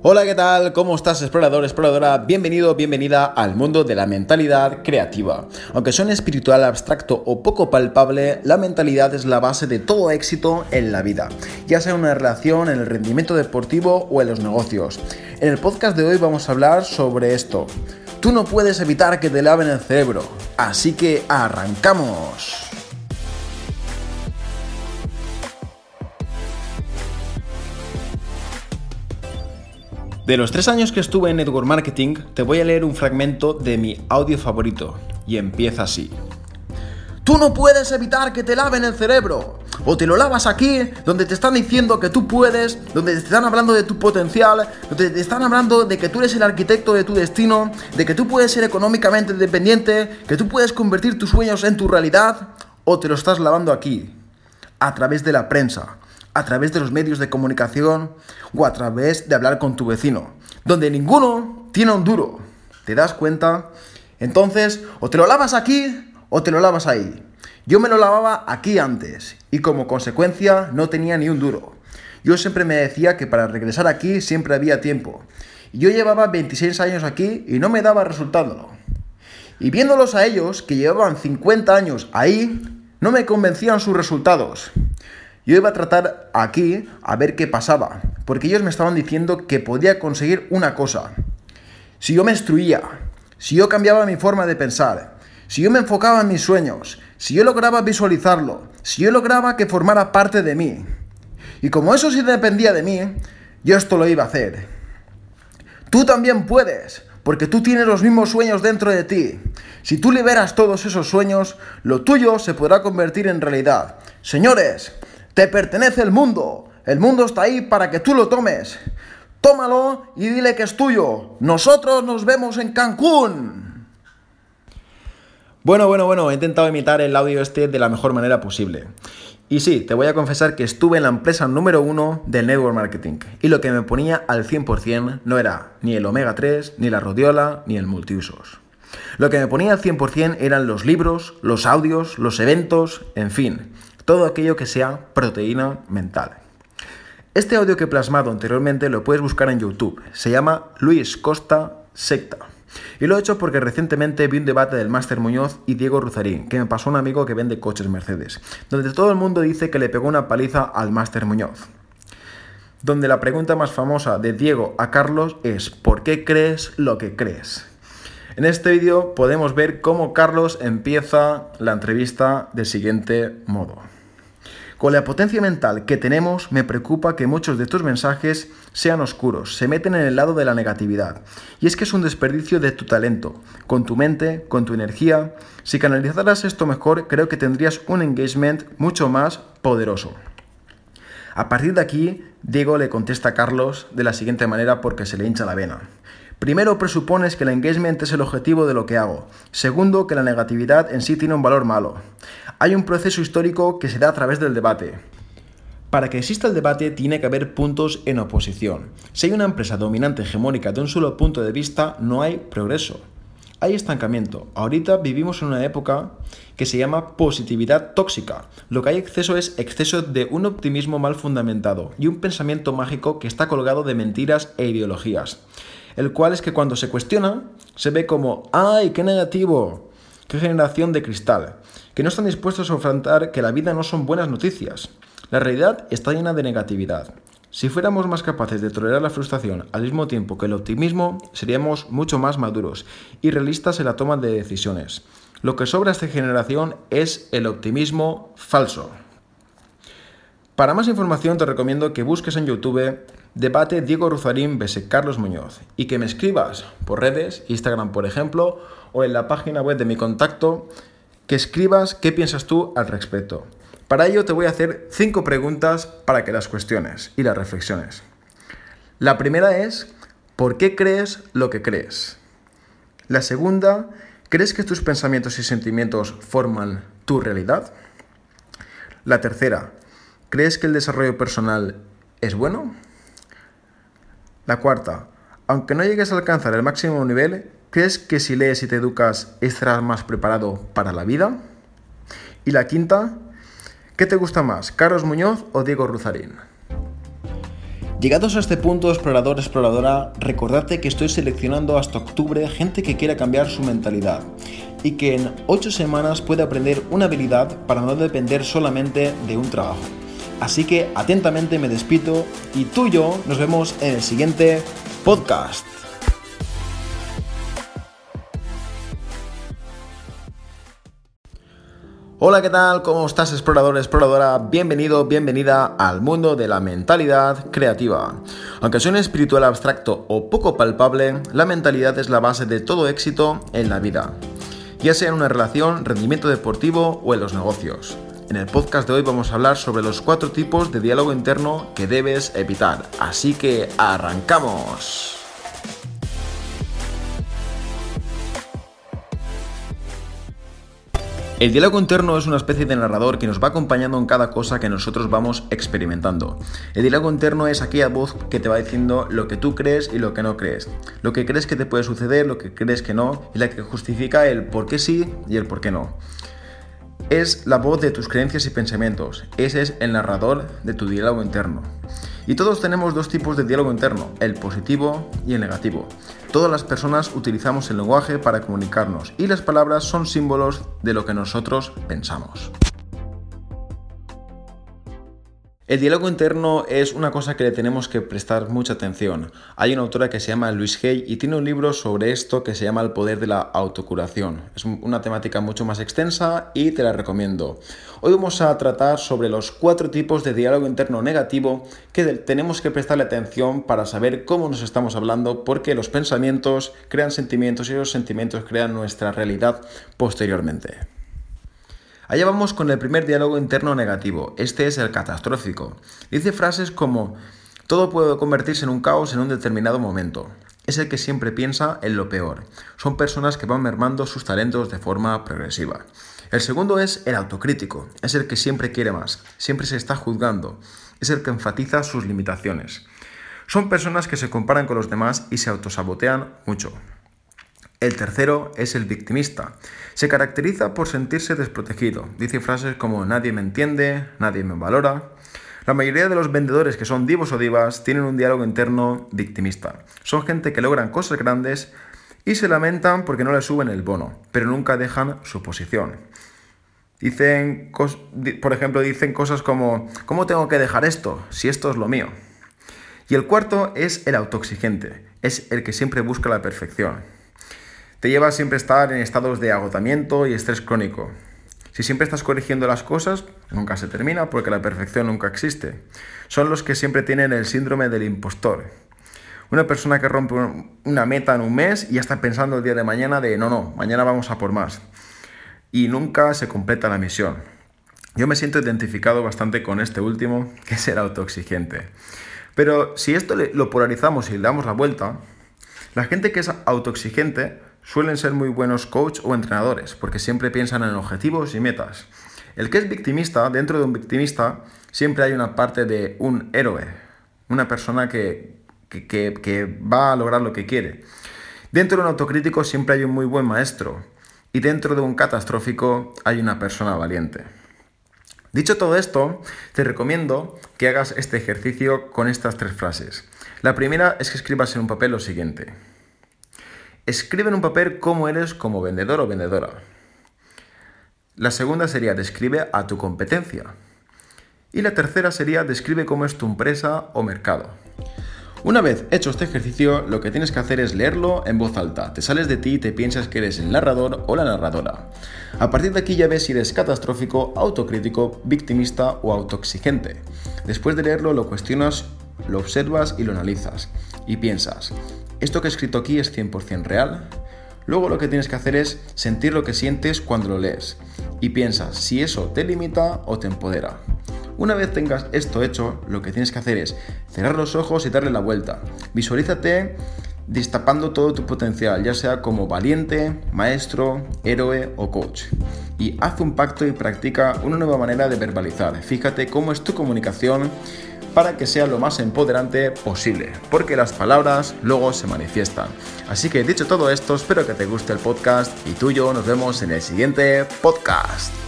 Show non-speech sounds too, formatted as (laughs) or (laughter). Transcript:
Hola, ¿qué tal? ¿Cómo estás, explorador, exploradora? Bienvenido, bienvenida al mundo de la mentalidad creativa. Aunque suene espiritual, abstracto o poco palpable, la mentalidad es la base de todo éxito en la vida, ya sea en una relación, en el rendimiento deportivo o en los negocios. En el podcast de hoy vamos a hablar sobre esto. Tú no puedes evitar que te laven el cerebro, así que arrancamos. De los tres años que estuve en Network Marketing, te voy a leer un fragmento de mi audio favorito, y empieza así. Tú no puedes evitar que te laven el cerebro. O te lo lavas aquí, donde te están diciendo que tú puedes, donde te están hablando de tu potencial, donde te están hablando de que tú eres el arquitecto de tu destino, de que tú puedes ser económicamente independiente, que tú puedes convertir tus sueños en tu realidad, o te lo estás lavando aquí, a través de la prensa, a través de los medios de comunicación o a través de hablar con tu vecino, donde ninguno tiene un duro. ¿Te das cuenta? Entonces, o te lo lavas aquí o te lo lavas ahí. Yo me lo lavaba aquí antes y como consecuencia no tenía ni un duro. Yo siempre me decía que para regresar aquí siempre había tiempo. Yo llevaba 26 años aquí y no me daba resultado. Y viéndolos a ellos, que llevaban 50 años ahí, no me convencían sus resultados. Yo iba a tratar aquí a ver qué pasaba, porque ellos me estaban diciendo que podía conseguir una cosa. Si yo me instruía, si yo cambiaba mi forma de pensar, si yo me enfocaba en mis sueños, si yo lograba visualizarlo, si yo lograba que formara parte de mí. Y como eso sí dependía de mí, yo esto lo iba a hacer. Tú también puedes, porque tú tienes los mismos sueños dentro de ti. Si tú liberas todos esos sueños, lo tuyo se podrá convertir en realidad. Señores, te pertenece el mundo. El mundo está ahí para que tú lo tomes. Tómalo y dile que es tuyo. Nosotros nos vemos en Cancún. Bueno, bueno, bueno, he intentado imitar el audio este de la mejor manera posible. Y sí, te voy a confesar que estuve en la empresa número uno del network marketing. Y lo que me ponía al 100% no era ni el omega 3, ni la rodiola, ni el multiusos. Lo que me ponía al 100% eran los libros, los audios, los eventos, en fin todo aquello que sea proteína mental. Este audio que he plasmado anteriormente lo puedes buscar en YouTube. Se llama Luis Costa Secta. Y lo he hecho porque recientemente vi un debate del Máster Muñoz y Diego Ruzarín, que me pasó un amigo que vende coches Mercedes, donde todo el mundo dice que le pegó una paliza al Máster Muñoz. Donde la pregunta más famosa de Diego a Carlos es ¿por qué crees lo que crees? En este vídeo podemos ver cómo Carlos empieza la entrevista del siguiente modo. Con la potencia mental que tenemos, me preocupa que muchos de tus mensajes sean oscuros, se meten en el lado de la negatividad. Y es que es un desperdicio de tu talento, con tu mente, con tu energía. Si canalizaras esto mejor, creo que tendrías un engagement mucho más poderoso. A partir de aquí, Diego le contesta a Carlos de la siguiente manera porque se le hincha la vena. Primero, presupones que el engagement es el objetivo de lo que hago. Segundo, que la negatividad en sí tiene un valor malo. Hay un proceso histórico que se da a través del debate. Para que exista el debate tiene que haber puntos en oposición. Si hay una empresa dominante hegemónica de un solo punto de vista, no hay progreso. Hay estancamiento. Ahorita vivimos en una época que se llama positividad tóxica. Lo que hay exceso es exceso de un optimismo mal fundamentado y un pensamiento mágico que está colgado de mentiras e ideologías el cual es que cuando se cuestiona se ve como, ¡ay, qué negativo! ¡Qué generación de cristal! Que no están dispuestos a afrontar que la vida no son buenas noticias. La realidad está llena de negatividad. Si fuéramos más capaces de tolerar la frustración al mismo tiempo que el optimismo, seríamos mucho más maduros y realistas en la toma de decisiones. Lo que sobra a esta generación es el optimismo falso. Para más información te recomiendo que busques en YouTube Debate Diego Ruzarín vs Carlos Muñoz y que me escribas por redes, Instagram por ejemplo, o en la página web de mi contacto, que escribas qué piensas tú al respecto. Para ello te voy a hacer cinco preguntas para que las cuestiones y las reflexiones. La primera es, ¿por qué crees lo que crees? La segunda, ¿crees que tus pensamientos y sentimientos forman tu realidad? La tercera, ¿crees que el desarrollo personal es bueno? La cuarta, aunque no llegues a alcanzar el máximo nivel, ¿crees que si lees y te educas estarás más preparado para la vida? Y la quinta, ¿qué te gusta más, Carlos Muñoz o Diego Ruzarín? Llegados a este punto, explorador, exploradora, recordate que estoy seleccionando hasta octubre gente que quiera cambiar su mentalidad y que en 8 semanas puede aprender una habilidad para no depender solamente de un trabajo. Así que atentamente me despido y tú y yo nos vemos en el siguiente podcast. Hola, ¿qué tal? ¿Cómo estás, explorador, exploradora? Bienvenido, bienvenida al mundo de la mentalidad creativa. Aunque suene espiritual abstracto o poco palpable, la mentalidad es la base de todo éxito en la vida, ya sea en una relación, rendimiento deportivo o en los negocios. En el podcast de hoy vamos a hablar sobre los cuatro tipos de diálogo interno que debes evitar. Así que arrancamos. El diálogo interno es una especie de narrador que nos va acompañando en cada cosa que nosotros vamos experimentando. El diálogo interno es aquella voz que te va diciendo lo que tú crees y lo que no crees, lo que crees que te puede suceder, lo que crees que no, y la que justifica el por qué sí y el por qué no. Es la voz de tus creencias y pensamientos, ese es el narrador de tu diálogo interno. Y todos tenemos dos tipos de diálogo interno, el positivo y el negativo. Todas las personas utilizamos el lenguaje para comunicarnos y las palabras son símbolos de lo que nosotros pensamos. El diálogo interno es una cosa que le tenemos que prestar mucha atención. Hay una autora que se llama Louise Hay y tiene un libro sobre esto que se llama El poder de la autocuración. Es una temática mucho más extensa y te la recomiendo. Hoy vamos a tratar sobre los cuatro tipos de diálogo interno negativo que tenemos que prestarle atención para saber cómo nos estamos hablando porque los pensamientos crean sentimientos y los sentimientos crean nuestra realidad posteriormente. Allá vamos con el primer diálogo interno negativo. Este es el catastrófico. Dice frases como todo puede convertirse en un caos en un determinado momento. Es el que siempre piensa en lo peor. Son personas que van mermando sus talentos de forma progresiva. El segundo es el autocrítico. Es el que siempre quiere más. Siempre se está juzgando. Es el que enfatiza sus limitaciones. Son personas que se comparan con los demás y se autosabotean mucho. El tercero es el victimista. Se caracteriza por sentirse desprotegido. Dice frases como nadie me entiende, nadie me valora. La mayoría de los vendedores que son divos o divas tienen un diálogo interno victimista. Son gente que logran cosas grandes y se lamentan porque no les suben el bono, pero nunca dejan su posición. Dicen, por ejemplo, dicen cosas como, ¿cómo tengo que dejar esto si esto es lo mío? Y el cuarto es el autoexigente, es el que siempre busca la perfección te lleva a siempre estar en estados de agotamiento y estrés crónico. Si siempre estás corrigiendo las cosas, nunca se termina porque la perfección nunca existe. Son los que siempre tienen el síndrome del impostor. Una persona que rompe una meta en un mes y ya está pensando el día de mañana de no, no, mañana vamos a por más. Y nunca se completa la misión. Yo me siento identificado bastante con este último, (laughs) que es el autoexigente. Pero si esto lo polarizamos y le damos la vuelta, la gente que es autoexigente suelen ser muy buenos coach o entrenadores, porque siempre piensan en objetivos y metas. El que es victimista, dentro de un victimista, siempre hay una parte de un héroe, una persona que, que, va a lograr lo que quiere. Dentro de un autocrítico siempre hay un muy buen maestro, y dentro de un catastrófico hay una persona valiente. Dicho todo esto, te recomiendo que hagas este ejercicio con estas tres frases. La primera es que escribas en un papel lo siguiente. Escribe en un papel cómo eres como vendedor o vendedora. La segunda sería describe a tu competencia. Y la tercera sería describe cómo es tu empresa o mercado. Una vez hecho este ejercicio, lo que tienes que hacer es leerlo en voz alta. Te sales de ti y te piensas que eres el narrador o la narradora. A partir de aquí ya ves si eres catastrófico, autocrítico, victimista o autoexigente. Después de leerlo lo cuestionas, lo observas y lo analizas. Y piensas, esto que he escrito aquí es 100% real. Luego lo que tienes que hacer es sentir lo que sientes cuando lo lees y piensas si eso te limita o te empodera. Una vez tengas esto hecho, lo que tienes que hacer es cerrar los ojos y darle la vuelta. Visualízate destapando todo tu potencial, ya sea como valiente, maestro, héroe o coach. Y haz un pacto y practica una nueva manera de verbalizar. Fíjate cómo es tu comunicación para que sea lo más empoderante posible, porque las palabras luego se manifiestan. Así que dicho todo esto, espero que te guste el podcast y tú y yo nos vemos en el siguiente podcast.